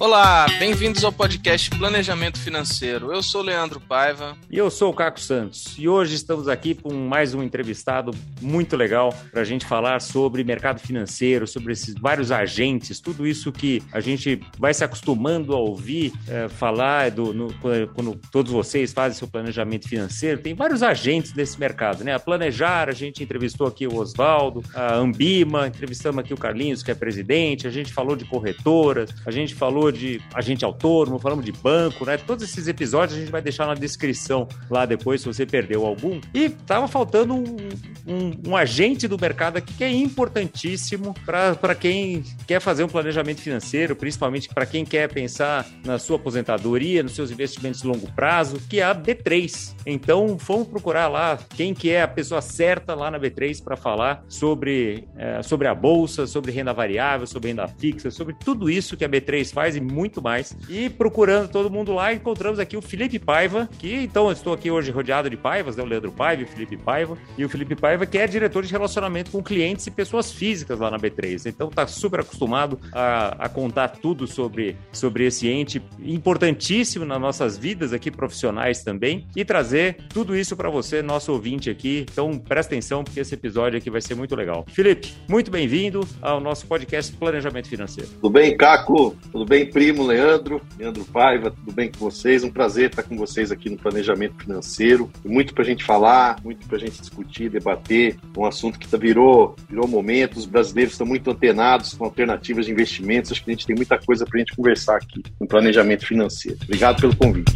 Olá, bem-vindos ao podcast Planejamento Financeiro. Eu sou Leandro Paiva. E eu sou o Caco Santos. E hoje estamos aqui com mais um entrevistado muito legal para a gente falar sobre mercado financeiro, sobre esses vários agentes, tudo isso que a gente vai se acostumando a ouvir é, falar do, no, quando todos vocês fazem seu planejamento financeiro. Tem vários agentes desse mercado, né? A Planejar, a gente entrevistou aqui o Oswaldo, a Ambima, entrevistamos aqui o Carlinhos, que é presidente, a gente falou de corretoras, a gente falou de agente autônomo, falamos de banco, né? Todos esses episódios a gente vai deixar na descrição lá depois, se você perdeu algum. E tava faltando um, um, um agente do mercado aqui que é importantíssimo para quem quer fazer um planejamento financeiro, principalmente para quem quer pensar na sua aposentadoria, nos seus investimentos de longo prazo, que é a B3. Então, vamos procurar lá quem que é a pessoa certa lá na B3 para falar sobre, é, sobre a bolsa, sobre renda variável, sobre renda fixa, sobre tudo isso que a B3 faz e muito mais. E procurando todo mundo lá, encontramos aqui o Felipe Paiva, que então estou aqui hoje rodeado de Paivas, né? o Leandro Paiva e o Felipe Paiva. E o Felipe Paiva, que é diretor de relacionamento com clientes e pessoas físicas lá na B3. Então está super acostumado a, a, contar tudo sobre, sobre esse ente importantíssimo nas nossas vidas aqui profissionais também e trazer tudo isso para você, nosso ouvinte aqui. Então presta atenção porque esse episódio aqui vai ser muito legal. Felipe, muito bem-vindo ao nosso podcast Planejamento Financeiro. Tudo bem, Caco? Tudo bem, primo Leandro, Leandro Paiva, tudo bem com vocês? Um prazer estar com vocês aqui no Planejamento Financeiro. Muito para a gente falar, muito para a gente discutir, debater, um assunto que tá, virou, virou momento. Os brasileiros estão muito antenados com alternativas de investimentos. Acho que a gente tem muita coisa para a gente conversar aqui no Planejamento Financeiro. Obrigado pelo convite.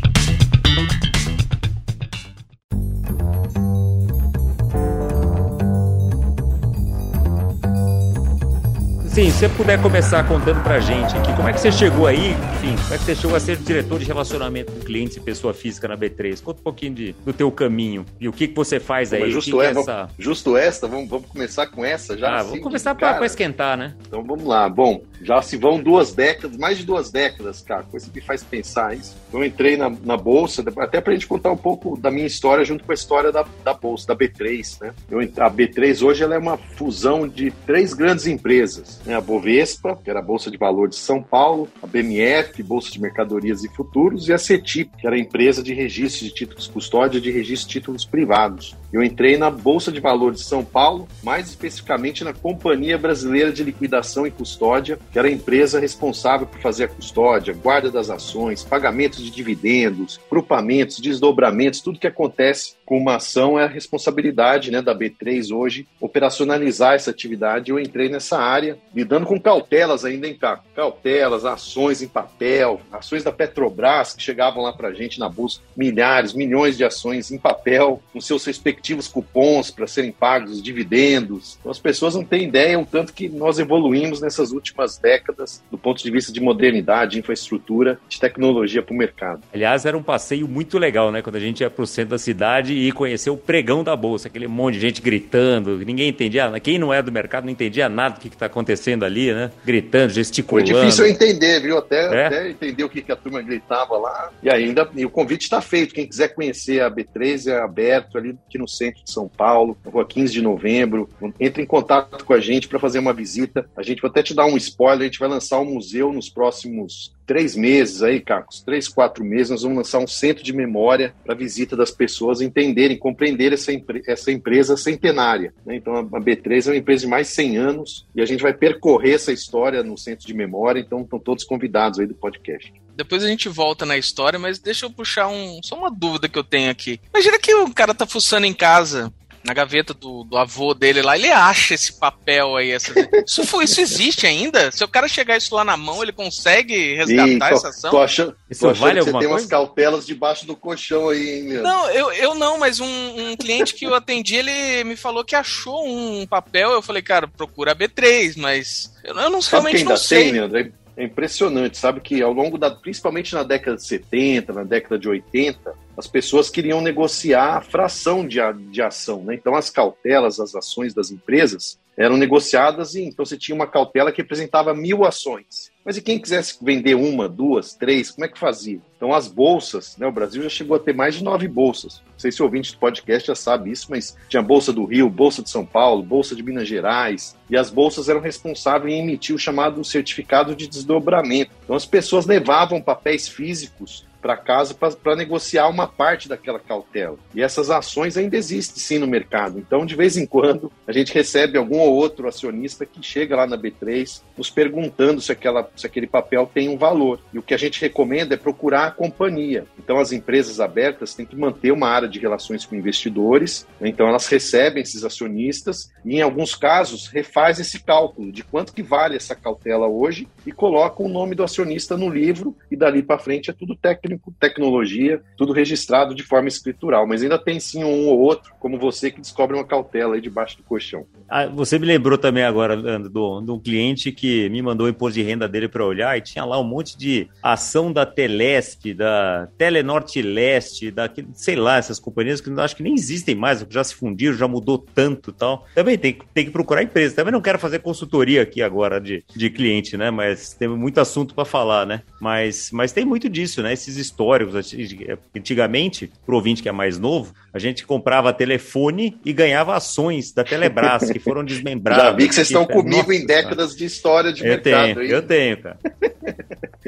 Sim, se você puder começar contando pra gente aqui, como é que você chegou aí, enfim, como é que você chegou a ser diretor de relacionamento com clientes e pessoa física na B3? Conta um pouquinho de, do teu caminho e o que, que você faz aí. justo, que é, é essa... justo esta, vamos, vamos começar com essa já? Ah, assim, vamos começar para esquentar, né? Então vamos lá. Bom, já se vão duas décadas, mais de duas décadas, cara, coisa que faz pensar isso. Eu entrei na, na Bolsa, até pra gente contar um pouco da minha história junto com a história da, da Bolsa, da B3, né? Eu, a B3 hoje ela é uma fusão de três grandes empresas, né? A Bovespa, que era a Bolsa de Valores de São Paulo, a BMF, Bolsa de Mercadorias e Futuros, e a CETIP, que era a empresa de registro de títulos custódia de registro de títulos privados. Eu entrei na Bolsa de Valores de São Paulo, mais especificamente na Companhia Brasileira de Liquidação e Custódia, que era a empresa responsável por fazer a custódia, guarda das ações, pagamentos de dividendos, grupamentos, desdobramentos, tudo que acontece com uma ação é a responsabilidade né, da B3 hoje operacionalizar essa atividade. Eu entrei nessa área lidando com cautelas ainda em cá, cautelas, ações em papel, ações da Petrobras que chegavam lá para a gente na bolsa, milhares, milhões de ações em papel, com seus respectivos cupons para serem pagos, os dividendos. Então as pessoas não têm ideia o tanto que nós evoluímos nessas últimas décadas do ponto de vista de modernidade, infraestrutura, de tecnologia para o mercado. Aliás, era um passeio muito legal, né? Quando a gente ia para o centro da cidade e conhecer o pregão da bolsa, aquele monte de gente gritando, ninguém entendia, quem não é do mercado não entendia nada do que está acontecendo ali, né? Gritando, gesticulando. Foi difícil eu entender, viu? Até, é? até entender o que, que a turma gritava lá. E ainda, e o convite está feito. Quem quiser conhecer a B3 é aberto ali aqui no centro de São Paulo, na rua 15 de novembro. Entre em contato com a gente para fazer uma visita. A gente vai até te dar um spoiler, a gente vai lançar um museu nos próximos três meses aí, Cacos, três, quatro meses, nós vamos lançar um centro de memória para visita das pessoas entenderem, compreender essa, essa empresa centenária. Né? Então, a B3 é uma empresa de mais de 100 anos e a gente vai percorrer essa história no centro de memória, então estão todos convidados aí do podcast. Depois a gente volta na história, mas deixa eu puxar um, só uma dúvida que eu tenho aqui. Imagina que o cara tá fuçando em casa na gaveta do, do avô dele lá, ele acha esse papel aí. Essa... Isso, foi, isso existe ainda? Se o cara chegar isso lá na mão, ele consegue resgatar Ih, essa ação? Tô achando, isso tô achando vale que você tem coisa? umas cautelas debaixo do colchão aí, hein, Leandro? Não, eu, eu não, mas um, um cliente que eu atendi, ele me falou que achou um papel. Eu falei, cara, procura a B3, mas eu, eu não Sabe realmente ainda não sei. Tem, Leandro? É impressionante, sabe que ao longo da, principalmente na década de 70, na década de 80, as pessoas queriam negociar a fração de, de ação, né? Então as cautelas, as ações das empresas, eram negociadas e então você tinha uma cautela que representava mil ações. Mas e quem quisesse vender uma, duas, três, como é que fazia? Então as bolsas, né, o Brasil já chegou a ter mais de nove bolsas. Não sei se o ouvinte do podcast já sabe isso, mas tinha Bolsa do Rio, Bolsa de São Paulo, Bolsa de Minas Gerais, e as bolsas eram responsáveis em emitir o chamado certificado de desdobramento. Então as pessoas levavam papéis físicos para casa para negociar uma parte daquela cautela. E essas ações ainda existem sim no mercado. Então, de vez em quando, a gente recebe algum ou outro acionista que chega lá na B3 nos perguntando se, aquela, se aquele papel tem um valor. E o que a gente recomenda é procurar a companhia. Então, as empresas abertas têm que manter uma área de relações com investidores. Né? Então, elas recebem esses acionistas e, em alguns casos, refaz esse cálculo de quanto que vale essa cautela hoje e coloca o nome do acionista no livro e dali para frente é tudo técnico técnico, tecnologia, tudo registrado de forma escritural, mas ainda tem sim um ou outro, como você, que descobre uma cautela aí debaixo do colchão. Ah, você me lembrou também agora, Leandro, de um cliente que me mandou o imposto de renda dele para olhar e tinha lá um monte de ação da Telesp, da Telenorte Leste, da, sei lá, essas companhias que acho que nem existem mais, já se fundiram, já mudou tanto tal. Também tem, tem que procurar empresa. Também não quero fazer consultoria aqui agora de, de cliente, né? Mas tem muito assunto para falar, né? Mas, mas tem muito disso, né? Esses históricos. Antigamente, para o ouvinte que é mais novo, a gente comprava telefone e ganhava ações da Telebrás, que foram desmembradas. Já vi que vocês estão comigo Nossa, em décadas cara. de história de eu mercado. Tenho, eu tenho, cara.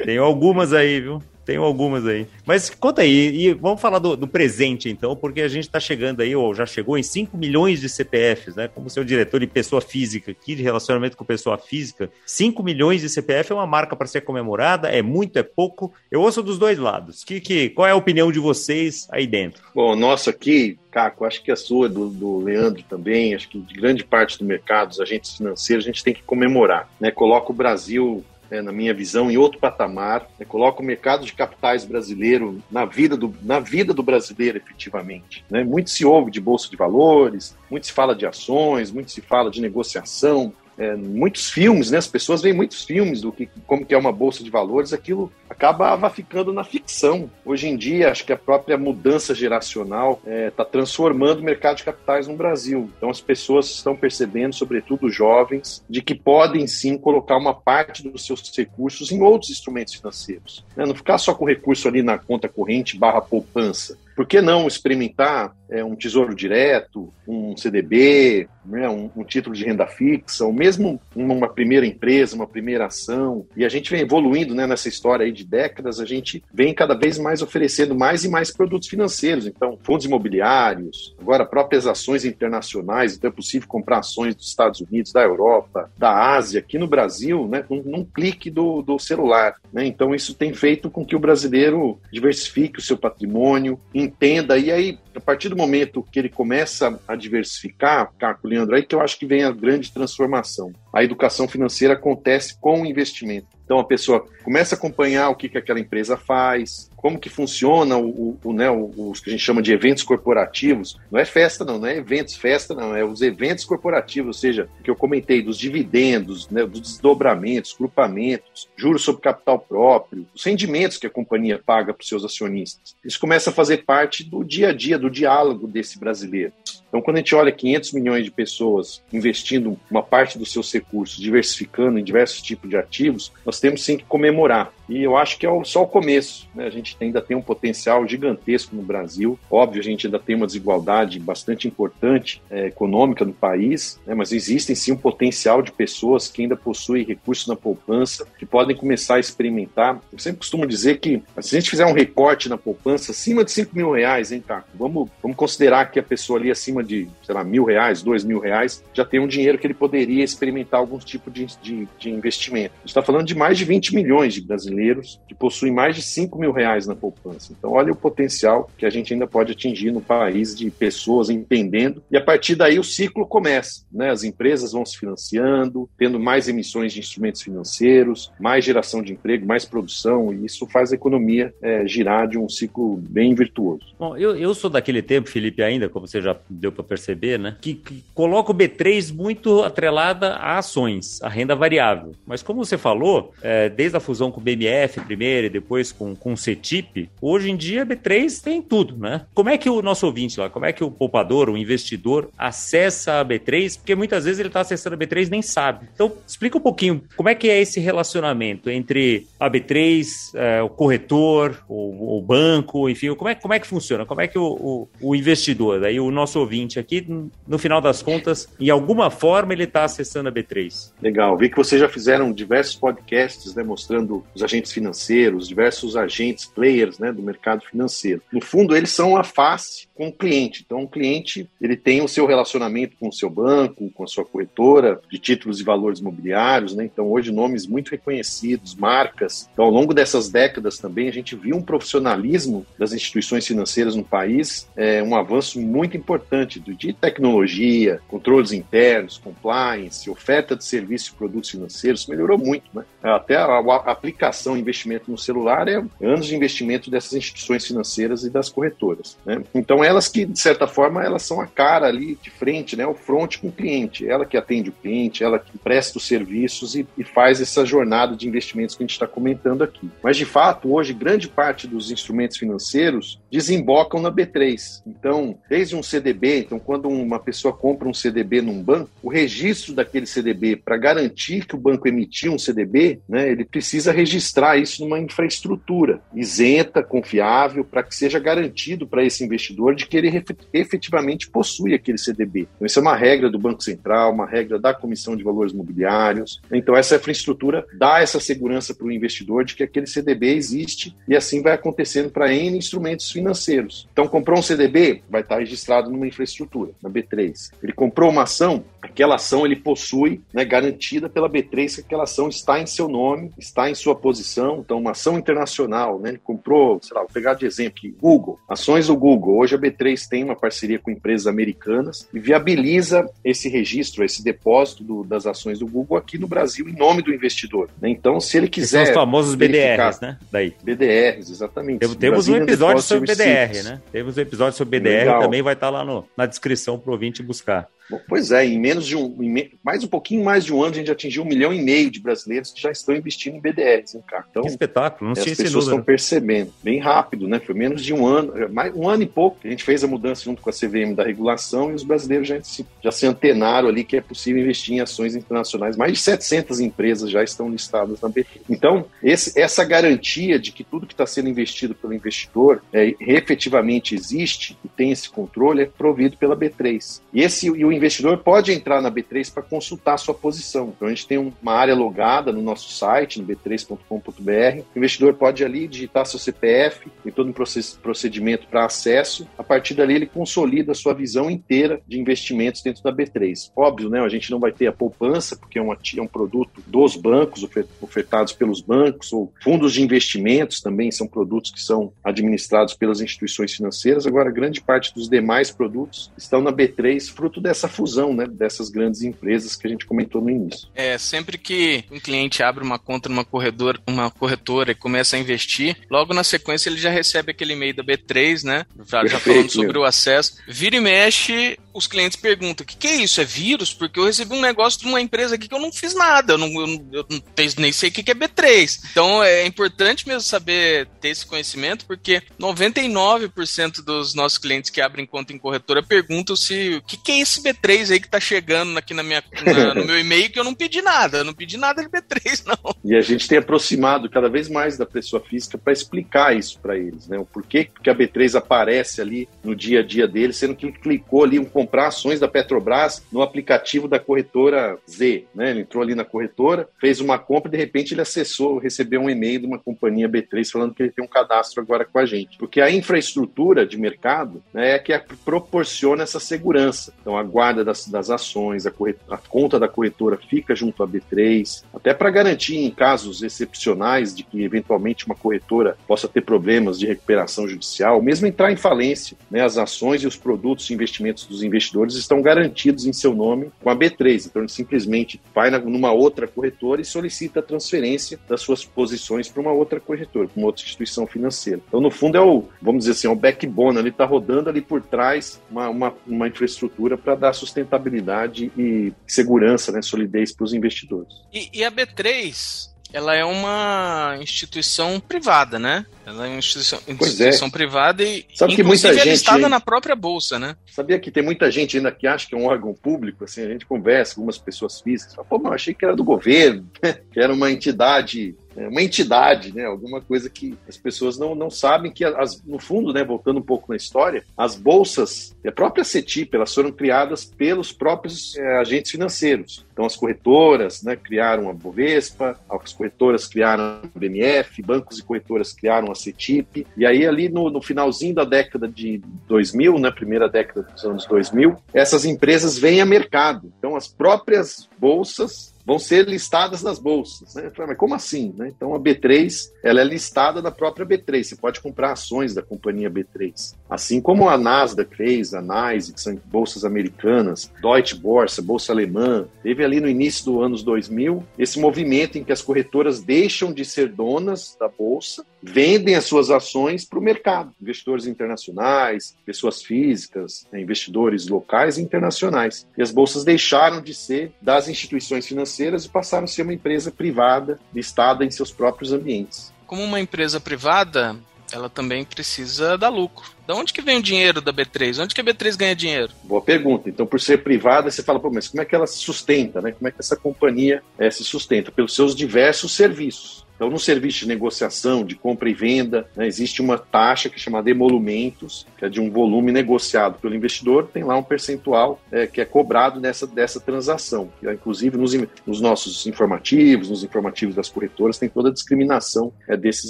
tenho algumas aí, viu? Tenho algumas aí. Mas conta aí, e vamos falar do, do presente então, porque a gente está chegando aí, ou já chegou em 5 milhões de CPFs, né? Como seu diretor de pessoa física aqui, de relacionamento com pessoa física, 5 milhões de CPF é uma marca para ser comemorada, é muito, é pouco. Eu ouço dos dois lados. Que, que, qual é a opinião de vocês aí dentro? Bom, nosso aqui, Caco, acho que a sua, do, do Leandro também, acho que de grande parte do mercado, os agentes financeiros, a gente tem que comemorar, né? Coloca o Brasil né, na minha visão, em outro patamar. Né, coloca o mercado de capitais brasileiro na vida do, na vida do brasileiro, efetivamente. Né? Muito se ouve de bolsa de valores, muito se fala de ações, muito se fala de negociação, é, muitos filmes, né? As pessoas veem muitos filmes do que como que é uma bolsa de valores, aquilo acabava ficando na ficção. Hoje em dia, acho que a própria mudança geracional está é, tá transformando o mercado de capitais no Brasil. Então, as pessoas estão percebendo, sobretudo jovens, de que podem sim colocar uma parte dos seus recursos em outros instrumentos financeiros. Né? Não ficar só com o recurso ali na conta corrente barra poupança. Por que não experimentar é, um tesouro direto, um CDB, né, um, um, título de renda fixa, ou mesmo uma primeira empresa, uma primeira ação? E a gente vem evoluindo né, nessa história aí de décadas, a gente vem cada vez mais oferecendo mais e mais produtos financeiros. Então, fundos imobiliários, agora próprias ações internacionais, então é possível comprar ações dos Estados Unidos, da Europa, da Ásia, aqui no Brasil, né, num, num clique do, do celular. Né? Então, isso tem feito com que o brasileiro diversifique o seu patrimônio, entenda, e aí, a partir do momento que ele começa a diversificar, Caco Leandro, aí que eu acho que vem a grande transformação. A educação financeira acontece com o investimento. Então a pessoa começa a acompanhar o que, que aquela empresa faz, como que funciona o, o, né, os que a gente chama de eventos corporativos. Não é festa, não, não é eventos, festa, não, é os eventos corporativos, ou seja, que eu comentei dos dividendos, né, dos desdobramentos, grupamentos, juros sobre capital próprio, os rendimentos que a companhia paga para os seus acionistas. Isso começa a fazer parte do dia a dia, do diálogo desse brasileiro. Então, quando a gente olha 500 milhões de pessoas investindo uma parte dos seus recursos, diversificando em diversos tipos de ativos, nós temos sim que comemorar. E eu acho que é só o começo. Né? A gente ainda tem um potencial gigantesco no Brasil. Óbvio, a gente ainda tem uma desigualdade bastante importante é, econômica no país, né? mas existem sim um potencial de pessoas que ainda possuem recursos na poupança, que podem começar a experimentar. Eu sempre costumo dizer que se a gente fizer um recorte na poupança acima de 5 mil reais, hein, Caco? Vamos, vamos considerar que a pessoa ali acima de, sei lá, mil reais, dois mil reais, já tem um dinheiro que ele poderia experimentar algum tipo de, de, de investimento. A gente está falando de mais de 20 milhões de brasileiros brasileiros que possuem mais de 5 mil reais na poupança. Então, olha o potencial que a gente ainda pode atingir no país de pessoas entendendo. E a partir daí o ciclo começa. Né? As empresas vão se financiando, tendo mais emissões de instrumentos financeiros, mais geração de emprego, mais produção, e isso faz a economia é, girar de um ciclo bem virtuoso. Bom, eu, eu sou daquele tempo, Felipe, ainda, como você já deu para perceber, né? Que, que coloca o B3 muito atrelada a ações, a renda variável. Mas como você falou, é, desde a fusão com o BMF Primeiro e depois com, com CETIP, hoje em dia a B3 tem tudo, né? Como é que o nosso ouvinte lá, como é que o poupador, o investidor, acessa a B3? Porque muitas vezes ele está acessando a B3 e nem sabe. Então, explica um pouquinho como é que é esse relacionamento entre a B3, é, o corretor, o, o, banco, enfim, como é, como é que funciona? Como é que o, o, o investidor, daí o nosso ouvinte aqui, no final das contas, em alguma forma ele está acessando a B3? Legal, vi que vocês já fizeram diversos podcasts né, mostrando os agentes financeiros, diversos agentes, players né, do mercado financeiro. No fundo, eles são a face com o cliente. Então, o cliente ele tem o seu relacionamento com o seu banco, com a sua corretora de títulos e valores imobiliários. Né? Então, hoje, nomes muito reconhecidos, marcas. Então, ao longo dessas décadas também, a gente viu um profissionalismo das instituições financeiras no país, é, um avanço muito importante de tecnologia, controles internos, compliance, oferta de serviços e produtos financeiros, melhorou muito. Né? Até a, a aplicação investimento no celular é anos de investimento dessas instituições financeiras e das corretoras. Né? Então, elas que, de certa forma, elas são a cara ali de frente, né? o front com o cliente. Ela que atende o cliente, ela que presta os serviços e, e faz essa jornada de investimentos que a gente está comentando aqui. Mas, de fato, hoje, grande parte dos instrumentos financeiros desembocam na B3. Então, desde um CDB, então, quando uma pessoa compra um CDB num banco, o registro daquele CDB para garantir que o banco emitiu um CDB, né, ele precisa registrar isso numa infraestrutura isenta, confiável, para que seja garantido para esse investidor de que ele efetivamente possui aquele CDB. Então, isso é uma regra do Banco Central, uma regra da Comissão de Valores Mobiliários. Então, essa infraestrutura dá essa segurança para o investidor de que aquele CDB existe e assim vai acontecendo para N instrumentos financeiros. Então, comprou um CDB, vai estar registrado numa infraestrutura, na B3. Ele comprou uma ação, aquela ação ele possui, né, garantida pela B3 que aquela ação está em seu nome, está em sua posição. Então, uma ação internacional, né, ele comprou, sei lá, vou pegar de exemplo aqui, Google, ações do Google. Hoje a B3 tem uma parceria com empresas americanas e viabiliza esse registro, esse depósito do, das ações do Google aqui no Brasil em nome do investidor. Né? Então, se ele quiser. São os famosos BDRs, né? Daí. BDRs, exatamente. Temos, temos um episódio sobre BDR, né? Temos um episódio sobre BDR, Legal. também vai estar lá no, na descrição para o ouvinte buscar. Pois é, em menos de um, mais um pouquinho mais de um ano, a gente atingiu um milhão e meio de brasileiros que já estão investindo em BDRs, hein, cara? Então, que espetáculo, não tinha As pessoas estão percebendo, bem rápido, né? Foi menos de um ano, mais um ano e pouco que a gente fez a mudança junto com a CVM da regulação e os brasileiros já se, já se antenaram ali que é possível investir em ações internacionais. Mais de 700 empresas já estão listadas na BT. Então, esse, essa garantia de que tudo que está sendo investido pelo investidor é, efetivamente existe e tem esse controle é provido pela B3. E esse e o investidor pode entrar na B3 para consultar a sua posição. Então a gente tem uma área logada no nosso site, no b3.com.br. O investidor pode ali digitar seu CPF, tem todo um procedimento para acesso. A partir dali ele consolida a sua visão inteira de investimentos dentro da B3. Óbvio, né? A gente não vai ter a poupança, porque é, uma, é um produto dos bancos, ofertados pelos bancos, ou fundos de investimentos também são produtos que são administrados pelas instituições financeiras. Agora, grande parte dos demais produtos estão na B3, fruto dessa fusão né, dessas grandes empresas que a gente comentou no início. É, sempre que um cliente abre uma conta numa corredora, uma corretora e começa a investir, logo na sequência ele já recebe aquele e-mail da B3, né? Já, já falando sobre o acesso. Vira e mexe, os clientes perguntam: o que, que é isso? É vírus? Porque eu recebi um negócio de uma empresa aqui que eu não fiz nada, eu, não, eu, eu não, nem sei o que, que é B3. Então é importante mesmo saber ter esse conhecimento, porque 99% dos nossos clientes que abrem conta em corretora perguntam se o que, que é esse B3 aí que tá chegando aqui na minha, na, no meu e-mail que eu não pedi nada, eu não pedi nada de B3, não. E a gente tem aproximado cada vez mais da pessoa física para explicar isso para eles, né? O porquê que a B3 aparece ali no dia a dia deles, sendo que ele clicou ali um comprar ações da Petrobras no aplicativo da corretora Z, né? Ele entrou ali na corretora, fez uma compra e de repente ele acessou, recebeu um e-mail de uma companhia B3 falando que ele tem um cadastro agora com a gente. Porque a infraestrutura de mercado né, é que proporciona essa segurança. Então a guarda das, das ações, a, a conta da corretora fica junto à B3, até para garantir em casos excepcionais de que eventualmente uma corretora possa ter problemas de recuperação judicial, mesmo entrar em falência, né, as ações e os produtos e investimentos dos investidores investidores estão garantidos em seu nome com a B3. Então ele simplesmente vai numa outra corretora e solicita a transferência das suas posições para uma outra corretora, para uma outra instituição financeira. Então, no fundo, é o, vamos dizer assim, é o backbone, ele está rodando ali por trás uma, uma, uma infraestrutura para dar sustentabilidade e segurança, né, solidez para os investidores. E, e a B3 ela é uma instituição privada, né? Ela é uma instituição, é. instituição é. privada e Sabe que muita gente, é listada na própria bolsa, né? Sabia que tem muita gente ainda que acha que é um órgão público, assim, a gente conversa com algumas pessoas físicas, fala, pô, mas eu achei que era do governo, que era uma entidade é, uma entidade, né? Alguma coisa que as pessoas não, não sabem que, as, no fundo, né? Voltando um pouco na história, as bolsas, a própria CETIP, elas foram criadas pelos próprios é, agentes financeiros. Então, as corretoras né, criaram a Bovespa, as corretoras criaram a BMF, bancos e corretoras criaram a CETIP. E aí, ali no, no finalzinho da década de 2000, né, primeira década dos anos 2000, essas empresas vêm a mercado. Então, as próprias bolsas vão ser listadas nas bolsas. Né? Mas como assim? Né? Então a B3 ela é listada da própria B3. Você pode comprar ações da companhia B3. Assim como a Nasdaq fez, a NYSE, que são bolsas americanas, Deutsche Börse, bolsa alemã. Teve ali no início dos anos 2000 esse movimento em que as corretoras deixam de ser donas da bolsa, vendem as suas ações para o mercado. Investidores internacionais, pessoas físicas, né? investidores locais e internacionais. E as bolsas deixaram de ser das instituições financeiras financeiras e passaram a ser uma empresa privada listada em seus próprios ambientes. Como uma empresa privada, ela também precisa dar lucro. Da onde que vem o dinheiro da B3? Onde que a B3 ganha dinheiro? Boa pergunta. Então, por ser privada, você fala, pô, mas como é que ela se sustenta, né? Como é que essa companhia é, se sustenta? Pelos seus diversos serviços. Então, no serviço de negociação, de compra e venda, né, existe uma taxa que é chamada emolumentos, que é de um volume negociado pelo investidor, tem lá um percentual é, que é cobrado nessa, dessa transação. E, inclusive, nos, nos, nossos informativos, nos informativos das corretoras, tem toda a discriminação é, desses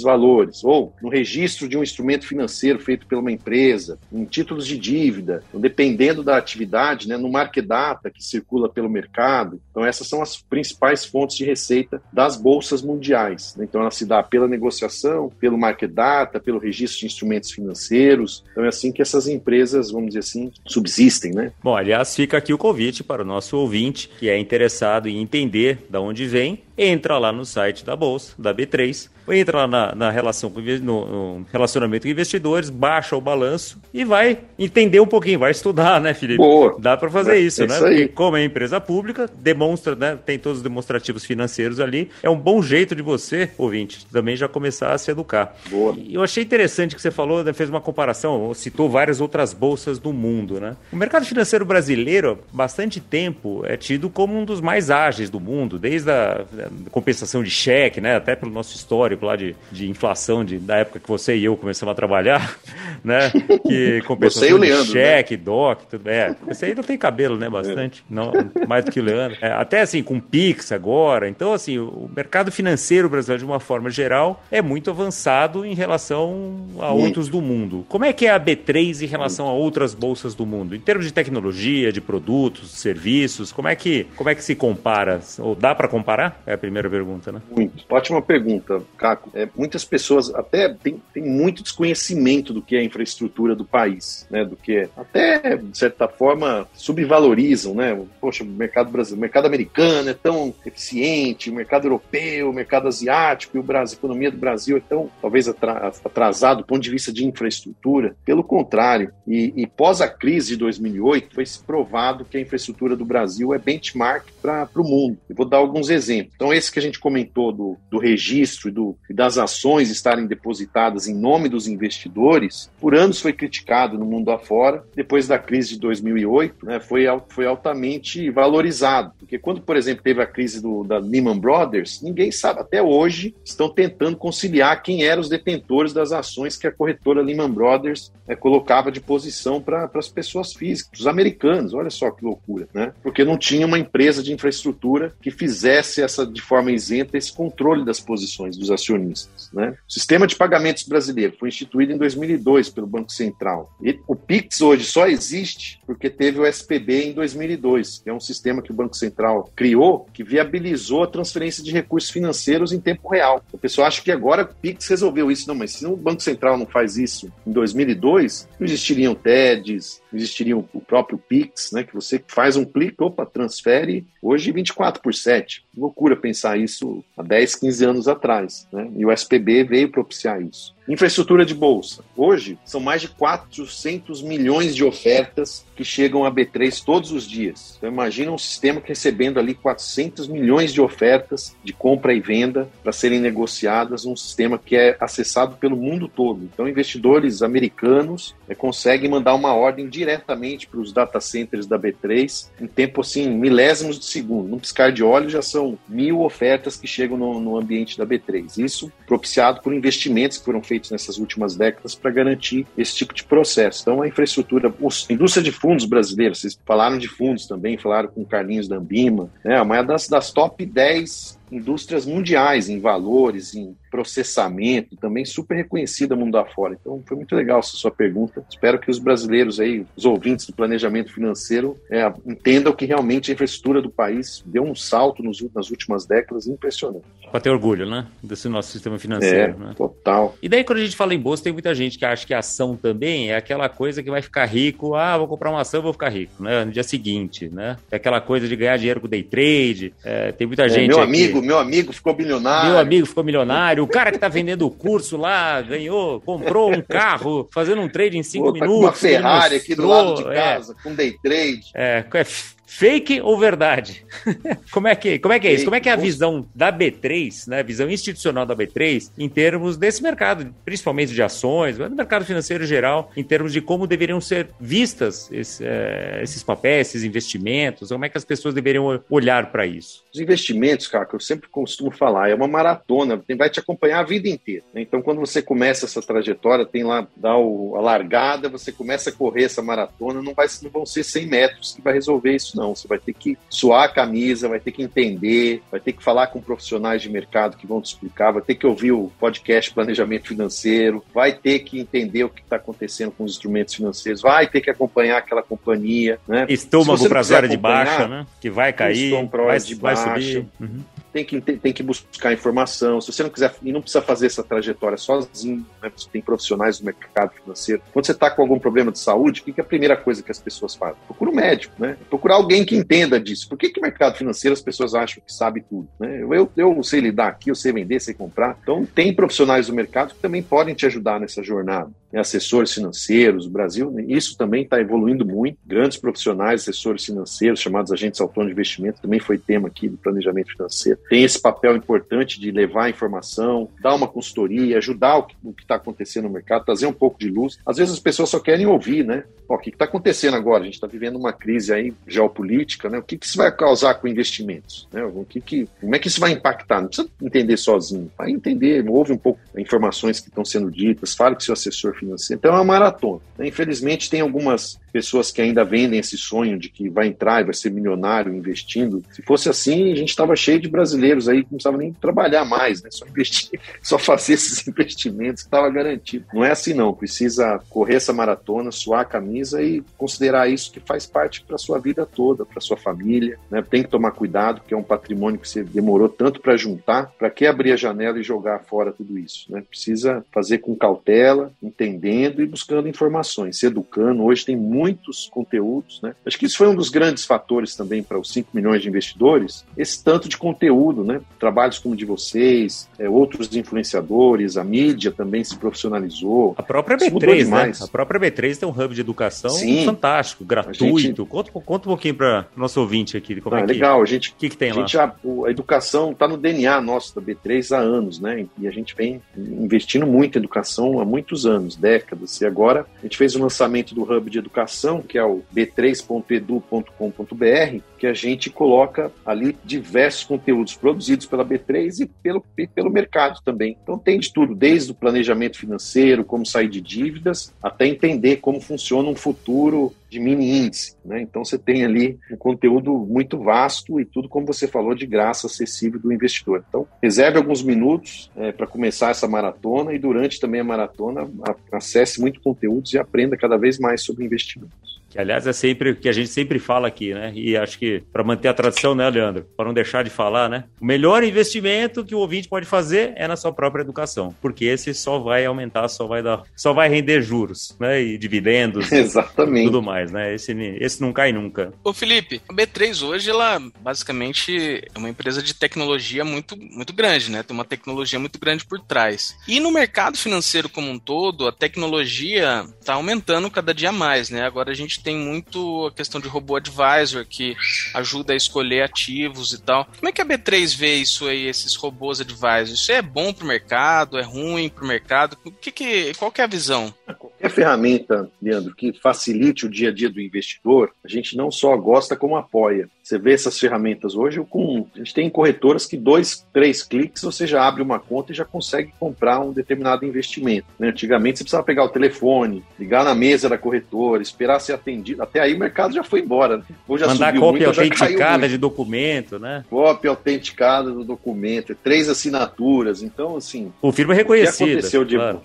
valores. Ou no registro de um instrumento financeiro feito por uma empresa, em títulos de dívida, então, dependendo da atividade, né, no market data que circula pelo mercado. Então, essas são as principais fontes de receita das bolsas mundiais. Né? Então, ela se dá pela negociação, pelo market data, pelo registro de instrumentos financeiros. Então, é assim que essas empresas, vamos dizer assim, subsistem, né? Bom, aliás, fica aqui o convite para o nosso ouvinte que é interessado em entender de onde vem, entra lá no site da Bolsa, da B3, entra lá na, na relação no, no, relacionamento com investidores, baixa o balanço e vai entender um pouquinho, vai estudar, né, Felipe? Boa. Dá para fazer é, isso, é né? Isso Porque como é empresa pública, demonstra, né, tem todos os demonstrativos financeiros ali, é um bom jeito de você, ouvinte, também já começar a se educar. Boa. E eu achei interessante que você falou, né, fez uma comparação, citou várias outras bolsas do mundo, né? O mercado financeiro brasileiro, bastante tempo, é tido como um dos mais ágeis do mundo, desde a compensação de cheque, né, até pelo nosso histórico lá de, de inflação de, da época que você e eu começamos a trabalhar, né? Que compensação de né? cheque, né? DOC, tudo. É, você ainda tem cabelo, né? Bastante, é. não, mais do que o Leandro. É, até assim, com Pix agora. Então, assim, o mercado financeiro brasileiro, de uma forma geral, é muito avançado em relação a muito. outros do mundo. Como é que é a B3 em relação a outras bolsas do mundo? Em termos de tecnologia, de produtos, serviços, como é que, como é que se compara? Ou dá para comparar? É a primeira pergunta, né? Muito. Ótima pergunta, Caco. É, muitas pessoas até têm, têm muito desconhecimento do que é a infraestrutura do país, né? Do que é, até, de certa forma, subvalorizam, né? Poxa, o mercado brasileiro, o mercado americano é tão eficiente, o mercado europeu, o mercado asiático e o Brasil, a economia do Brasil é tão, talvez, atrasado do ponto de vista de infraestrutura. Pelo contrário, e, e pós a crise de 2008, foi provado que a infraestrutura do Brasil é benchmark para o mundo. Eu vou dar alguns exemplos. Então, esse que a gente comentou do, do registro e do das ações estarem depositadas em nome dos investidores, por anos foi criticado no mundo afora. Depois da crise de 2008, né, foi, foi altamente valorizado. Porque quando, por exemplo, teve a crise do, da Lehman Brothers, ninguém sabe, até hoje, estão tentando conciliar quem eram os detentores das ações que a corretora Lehman Brothers é, colocava de posição para as pessoas físicas, os americanos. Olha só que loucura, né? Porque não tinha uma empresa de infraestrutura que fizesse essa de forma isenta esse controle das posições dos acionistas. Né? O sistema de pagamentos brasileiro foi instituído em 2002 pelo Banco Central. E o PIX hoje só existe porque teve o SPB em 2002, que é um sistema que o Banco Central criou que viabilizou a transferência de recursos financeiros em tempo real. O pessoal acha que agora o PIX resolveu isso. Não, mas se o Banco Central não faz isso em 2002, não existiriam TEDs, existiria o próprio Pix, né, que você faz um clique, opa, transfere, hoje 24 por 7. Loucura pensar isso há 10, 15 anos atrás, né? E o SPB veio propiciar isso. Infraestrutura de bolsa. Hoje, são mais de 400 milhões de ofertas que chegam a B3 todos os dias. Então, imagina um sistema recebendo ali 400 milhões de ofertas de compra e venda para serem negociadas, um sistema que é acessado pelo mundo todo. Então, investidores americanos é, conseguem mandar uma ordem diretamente para os data centers da B3 em tempo, assim, milésimos de segundo. Num piscar de olhos, já são mil ofertas que chegam no, no ambiente da B3. Isso propiciado por investimentos que foram feitos nessas últimas décadas para garantir esse tipo de processo. Então, a infraestrutura, a indústria de fundos brasileira, vocês falaram de fundos também, falaram com o Carlinhos da Ambima, né, uma das, das top 10 indústrias mundiais em valores, em processamento, também super reconhecida mundo afora. Então foi muito legal essa sua pergunta. Espero que os brasileiros aí, os ouvintes do planejamento financeiro, é, entendam que realmente a infraestrutura do país deu um salto nos, nas últimas décadas impressionante. Para ter orgulho, né? Desse nosso sistema financeiro. É, né? total. E daí quando a gente fala em bolsa, tem muita gente que acha que a ação também é aquela coisa que vai ficar rico, ah, vou comprar uma ação, vou ficar rico, né? No dia seguinte, né? É aquela coisa de ganhar dinheiro com day trade. É, tem muita é, gente. Meu amigo, amigo, meu amigo ficou milionário. Meu amigo ficou milionário. O cara que tá vendendo o curso lá ganhou, comprou um carro, fazendo um trade em cinco Pô, minutos. Tá com uma Ferrari aqui do lado de é. casa, é, com day trade. É, é Fake ou verdade? como, é que, como é que é isso? Como é que é a visão da B3, né, a visão institucional da B3, em termos desse mercado, principalmente de ações, mas do mercado financeiro geral, em termos de como deveriam ser vistas esse, é, esses papéis, esses investimentos, como é que as pessoas deveriam olhar para isso? Os investimentos, cara, que eu sempre costumo falar, é uma maratona, vai te acompanhar a vida inteira. Né? Então, quando você começa essa trajetória, tem lá, dá o, a largada, você começa a correr essa maratona, não, vai, não vão ser 100 metros que vai resolver isso, não. Você vai ter que suar a camisa, vai ter que entender, vai ter que falar com profissionais de mercado que vão te explicar, vai ter que ouvir o podcast Planejamento Financeiro, vai ter que entender o que está acontecendo com os instrumentos financeiros, vai ter que acompanhar aquela companhia. Né? Estômago para a de baixa, né? que vai cair, vai, de vai subir. Uhum tem que, tem que buscar informação. Se você não quiser, e não precisa fazer essa trajetória sozinho, né? tem profissionais do mercado financeiro. Quando você está com algum problema de saúde, o que é a primeira coisa que as pessoas fazem? Procura um médico, né? Procurar alguém que entenda disso. Por que, que o mercado financeiro as pessoas acham que sabe tudo? Né? Eu, eu, eu sei lidar aqui, eu sei vender, sei comprar. Então, tem profissionais do mercado que também podem te ajudar nessa jornada. Né? Assessores financeiros, o Brasil, né? isso também está evoluindo muito. Grandes profissionais, assessores financeiros, chamados agentes autônomos de investimento, também foi tema aqui do planejamento financeiro tem esse papel importante de levar a informação, dar uma consultoria, ajudar o que está acontecendo no mercado, trazer um pouco de luz. Às vezes as pessoas só querem ouvir, né? Ó, o que está acontecendo agora? A gente está vivendo uma crise aí geopolítica, né? O que, que isso vai causar com investimentos? Né? O que que, como é que isso vai impactar? Não precisa entender sozinho. Vai entender, ouve um pouco informações que estão sendo ditas, fale com seu assessor financeiro. Então é uma maratona. Infelizmente tem algumas pessoas que ainda vendem esse sonho de que vai entrar e vai ser milionário investindo. Se fosse assim, a gente estava cheio de brasileiros aí que não precisava nem trabalhar mais, né? Só investir, só fazer esses investimentos que estava garantido. Não é assim não. Precisa correr essa maratona, suar a camisa e considerar isso que faz parte para sua vida toda, para sua família. Né? Tem que tomar cuidado porque é um patrimônio que você demorou tanto para juntar. Para que abrir a janela e jogar fora tudo isso? Né? Precisa fazer com cautela, entendendo e buscando informações, se educando. Hoje tem muito muitos conteúdos. Né? Acho que isso foi um dos grandes fatores também para os 5 milhões de investidores, esse tanto de conteúdo, né? trabalhos como o de vocês, é, outros influenciadores, a mídia também se profissionalizou. A própria B3, né? A própria B3 tem um hub de educação Sim. fantástico, gratuito. Gente... Conta, conta um pouquinho para o nosso ouvinte aqui. Como ah, é que, legal, a gente, que, que tem a lá? Gente, a, a educação está no DNA nosso da B3 há anos, né? E a gente vem investindo muito em educação há muitos anos, décadas. E agora a gente fez o lançamento do hub de educação que é o b3.edu.com.br, que a gente coloca ali diversos conteúdos produzidos pela B3 e pelo, e pelo mercado também. Então tem de tudo, desde o planejamento financeiro, como sair de dívidas, até entender como funciona um futuro de mini índice. Né? Então você tem ali um conteúdo muito vasto e tudo, como você falou, de graça, acessível do investidor. Então reserve alguns minutos é, para começar essa maratona e durante também a maratona acesse muito conteúdos e aprenda cada vez mais sobre investimentos. Que, aliás, é sempre o que a gente sempre fala aqui, né? E acho que para manter a tradição, né, Leandro? Para não deixar de falar, né? O melhor investimento que o ouvinte pode fazer é na sua própria educação, porque esse só vai aumentar, só vai dar, só vai render juros, né? E dividendos, Exatamente. E tudo mais, né? Esse, esse não cai nunca. Ô, Felipe, a B3 hoje, ela basicamente é uma empresa de tecnologia muito, muito grande, né? Tem uma tecnologia muito grande por trás. E no mercado financeiro como um todo, a tecnologia está aumentando cada dia mais, né? Agora a gente tem muito a questão de robô advisor que ajuda a escolher ativos e tal. Como é que a B3 vê isso aí, esses robôs advisors? Isso é bom para o mercado? É ruim para o mercado? O que que, qual que é a visão? Qualquer ferramenta, Leandro, que facilite o dia a dia do investidor, a gente não só gosta como apoia. Você vê essas ferramentas hoje, com, a gente tem corretoras que dois, três cliques você já abre uma conta e já consegue comprar um determinado investimento. Né? Antigamente você precisava pegar o telefone, ligar na mesa da corretora, esperar ser atendido. Até aí o mercado já foi embora. Né? Hoje já Mandar cópia muito, autenticada de documento, né? Cópia autenticada do documento, três assinaturas. Então, assim. O firma é reconhecido. O que aconteceu de. Claro.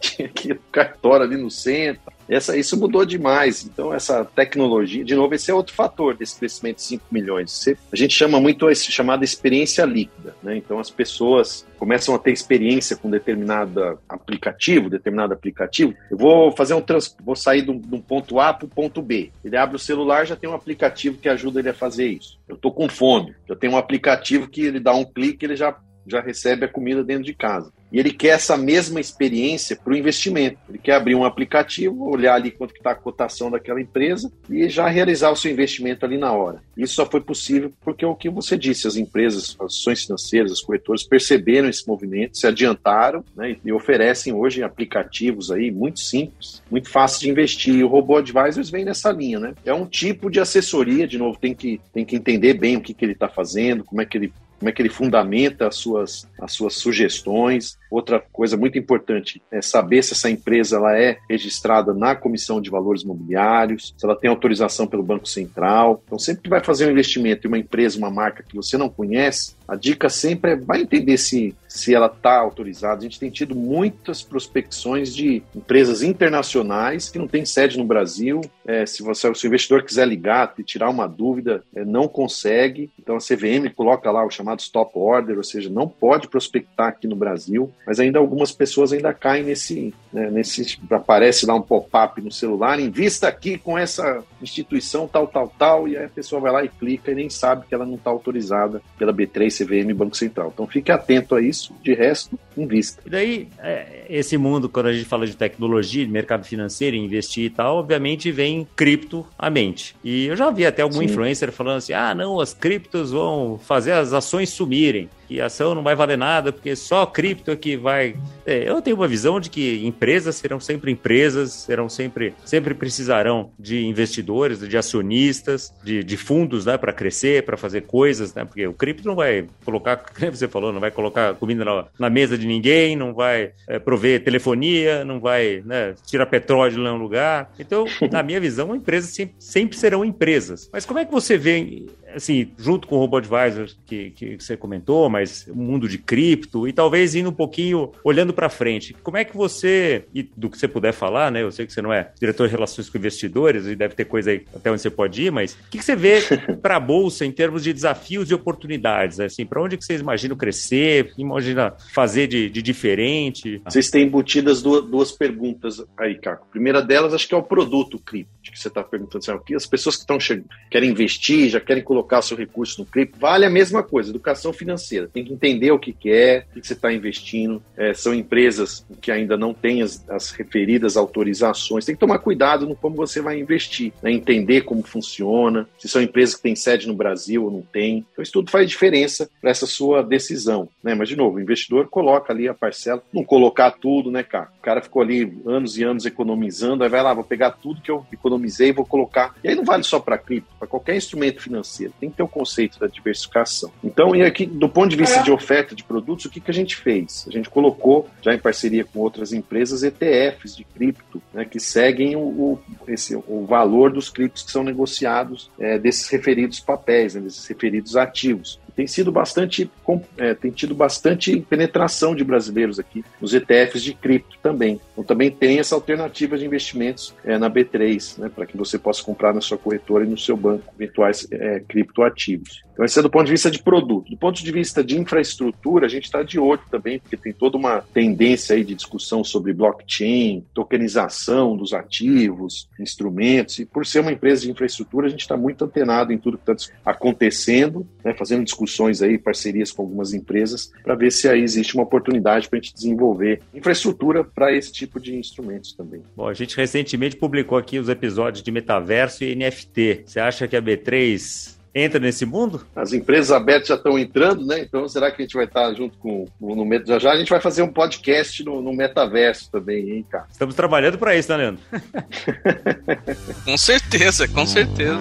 Tinha que cartório ali no centro. Essa, isso mudou demais. Então, essa tecnologia, de novo, esse é outro fator desse crescimento de 5 milhões. a gente chama muito esse chamada experiência líquida. Né? Então, as pessoas começam a ter experiência com determinado aplicativo, determinado aplicativo. Eu vou fazer um trans, vou sair de um, ponto A para o ponto B. Ele abre o celular, já tem um aplicativo que ajuda ele a fazer isso. Eu estou com fome, eu tenho um aplicativo que ele dá um clique, ele já já recebe a comida dentro de casa e ele quer essa mesma experiência para o investimento. Ele quer abrir um aplicativo, olhar ali quanto está a cotação daquela empresa e já realizar o seu investimento ali na hora. Isso só foi possível porque é o que você disse, as empresas, as ações financeiras, as corretoras perceberam esse movimento, se adiantaram né, e oferecem hoje aplicativos aí muito simples, muito fáceis de investir. E o Robô Advisors vem nessa linha, né? É um tipo de assessoria, de novo, tem que, tem que entender bem o que, que ele está fazendo, como é que ele como é que ele fundamenta as suas, as suas sugestões. Outra coisa muito importante é saber se essa empresa ela é registrada na Comissão de Valores Imobiliários, se ela tem autorização pelo Banco Central. Então, sempre que vai fazer um investimento em uma empresa, uma marca que você não conhece, a dica sempre é vai entender se, se ela está autorizada. A gente tem tido muitas prospecções de empresas internacionais que não têm sede no Brasil. É, se, você, se o investidor quiser ligar e tirar uma dúvida, é, não consegue. Então a CVM coloca lá o chamado stop order, ou seja, não pode prospectar aqui no Brasil. Mas ainda algumas pessoas ainda caem nesse, né, nesse aparece lá um pop-up no celular, invista aqui com essa instituição tal, tal, tal, e aí a pessoa vai lá e clica e nem sabe que ela não está autorizada pela B3 CVM Banco Central. Então fique atento a isso, de resto, invista. E daí, é, esse mundo, quando a gente fala de tecnologia, de mercado financeiro, investir e tal, obviamente vem cripto à mente. E eu já vi até algum Sim. influencer falando assim: ah, não, as criptos vão fazer as ações sumirem que ação não vai valer nada, porque só cripto é que vai. É, eu tenho uma visão de que empresas serão sempre empresas, serão sempre, sempre precisarão de investidores, de acionistas, de, de fundos, né, para crescer, para fazer coisas, né, porque o cripto não vai colocar, como você falou, não vai colocar comida na, na mesa de ninguém, não vai é, prover telefonia, não vai né, tirar petróleo de um lugar. Então, na minha visão, empresas sempre, sempre serão empresas. Mas como é que você vê assim, junto com o Robo Advisor que, que você comentou, mas o mundo de cripto e talvez indo um pouquinho olhando para frente. Como é que você, e do que você puder falar, né? Eu sei que você não é diretor de relações com investidores e deve ter coisa aí até onde você pode ir, mas o que, que você vê para a bolsa em termos de desafios e oportunidades? Assim, para onde que vocês imaginam crescer? Imagina fazer de, de diferente? Vocês têm embutidas duas, duas perguntas aí, Caco. A primeira delas, acho que é o produto cripto que você está perguntando. Assim, que as pessoas que estão chegando querem investir, já querem colocar colocar seu recurso no cripto, vale a mesma coisa, educação financeira. Tem que entender o que, que é, o que, você está investindo. É, são empresas que ainda não têm as, as, referidas autorizações. Tem que tomar cuidado no como você vai investir, né? entender como funciona, se são empresas que têm sede no Brasil ou não tem. Então, isso tudo faz diferença para essa sua decisão. Né? Mas, de novo, o investidor coloca ali a parcela, não colocar tudo, né, cara? O cara ficou ali anos e anos economizando, aí vai lá, vou pegar tudo que eu economizei e vou colocar. E aí não vale só para cripto, para qualquer instrumento financeiro tem que ter o conceito da diversificação. Então, e aqui, do ponto de vista de oferta de produtos, o que, que a gente fez? A gente colocou, já em parceria com outras empresas, ETFs de cripto, né, que seguem o, o, esse, o valor dos criptos que são negociados é, desses referidos papéis, né, desses referidos ativos tem sido bastante, é, tem tido bastante penetração de brasileiros aqui nos ETFs de cripto também. Então também tem essa alternativa de investimentos é, na B3, né, para que você possa comprar na sua corretora e no seu banco eventuais é, criptoativos. Então, esse é do ponto de vista de produto. Do ponto de vista de infraestrutura, a gente está de olho também, porque tem toda uma tendência aí de discussão sobre blockchain, tokenização dos ativos, instrumentos, e por ser uma empresa de infraestrutura, a gente está muito antenado em tudo que está acontecendo, né, fazendo discussões aí, parcerias com algumas empresas, para ver se aí existe uma oportunidade para a gente desenvolver infraestrutura para esse tipo de instrumentos também. Bom, a gente recentemente publicou aqui os episódios de metaverso e NFT. Você acha que a B3 entra nesse mundo? As empresas abertas já estão entrando, né? Então será que a gente vai estar junto com no Meta já já? A gente vai fazer um podcast no, no metaverso também, hein, cara? Estamos trabalhando para isso, né, Leandro? com certeza, com certeza.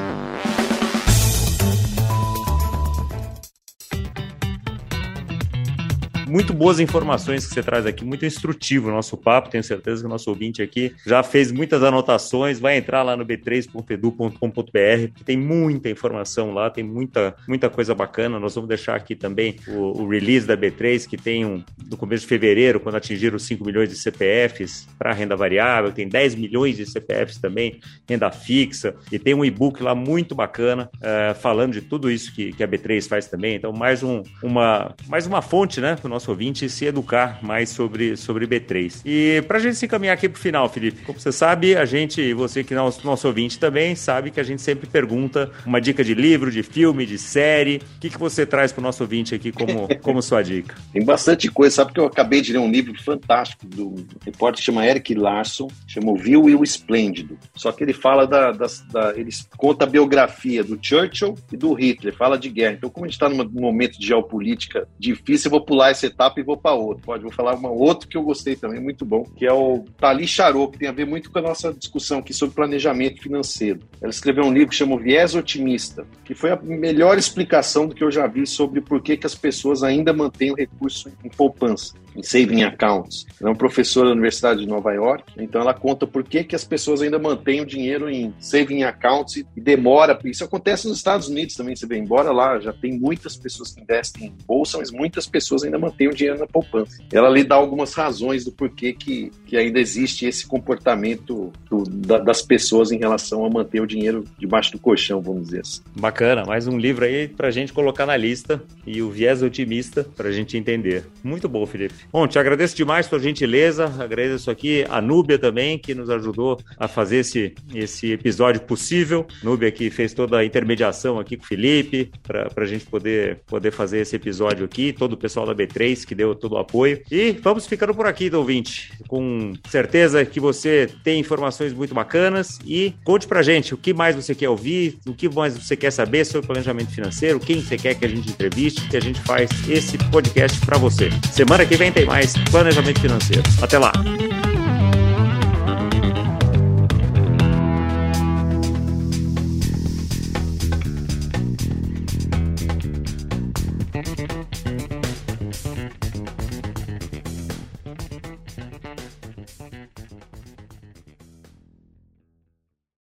Muito boas informações que você traz aqui, muito instrutivo o nosso papo. Tenho certeza que o nosso ouvinte aqui já fez muitas anotações. Vai entrar lá no b3.edu.com.br, que tem muita informação lá, tem muita, muita coisa bacana. Nós vamos deixar aqui também o, o release da B3, que tem um no começo de fevereiro, quando atingiram os 5 milhões de CPFs para renda variável, tem 10 milhões de CPFs também, renda fixa, e tem um e-book lá muito bacana uh, falando de tudo isso que, que a B3 faz também. Então, mais, um, uma, mais uma fonte, né, para o nosso ouvinte se educar mais sobre, sobre B3. E para a gente se encaminhar aqui para o final, Felipe, como você sabe, a gente, você que é nosso, nosso ouvinte também, sabe que a gente sempre pergunta uma dica de livro, de filme, de série. O que, que você traz para o nosso ouvinte aqui como, como sua dica? Tem bastante coisa, sabe que eu acabei de ler um livro fantástico do repórter que chama Eric Larson, chama O Vil e o Esplêndido. Só que ele fala da, da, da, ele conta a biografia do Churchill e do Hitler, fala de guerra. Então, como a gente está num momento de geopolítica difícil, eu vou pular essa etapa e vou para outro. Pode, vou falar uma outro que eu gostei também, muito bom, que é o Tali Charot, que tem a ver muito com a nossa discussão aqui sobre planejamento financeiro. Ela escreveu um livro que chama Viés Otimista, que foi a melhor explicação do que eu já vi sobre por que, que as pessoas ainda mantêm o recurso em poupança em saving accounts. Ela é uma professora da Universidade de Nova York, então ela conta por que, que as pessoas ainda mantêm o dinheiro em saving accounts e, demora. Isso acontece nos Estados Unidos também, você vê, embora lá já tem muitas pessoas que investem em bolsa, mas muitas pessoas ainda mantêm o dinheiro na poupança. Ela lhe dá algumas razões do porquê que, que ainda existe esse comportamento do, da, das pessoas em relação a manter o dinheiro debaixo do colchão, vamos dizer assim. Bacana, mais um livro aí para a gente colocar na lista e o viés otimista para a gente entender. Muito bom, Felipe. Bom, te agradeço demais por gentileza, agradeço aqui a Núbia também, que nos ajudou a fazer esse, esse episódio possível. Núbia que fez toda a intermediação aqui com o Felipe, para a gente poder, poder fazer esse episódio aqui, todo o pessoal da B3 que deu todo o apoio. E vamos ficando por aqui, ouvinte, com certeza que você tem informações muito bacanas e conte pra gente o que mais você quer ouvir, o que mais você quer saber sobre planejamento financeiro, quem você quer que a gente entreviste, que a gente faz esse podcast para você. Semana que vem tem mais planejamento financeiro. Até lá!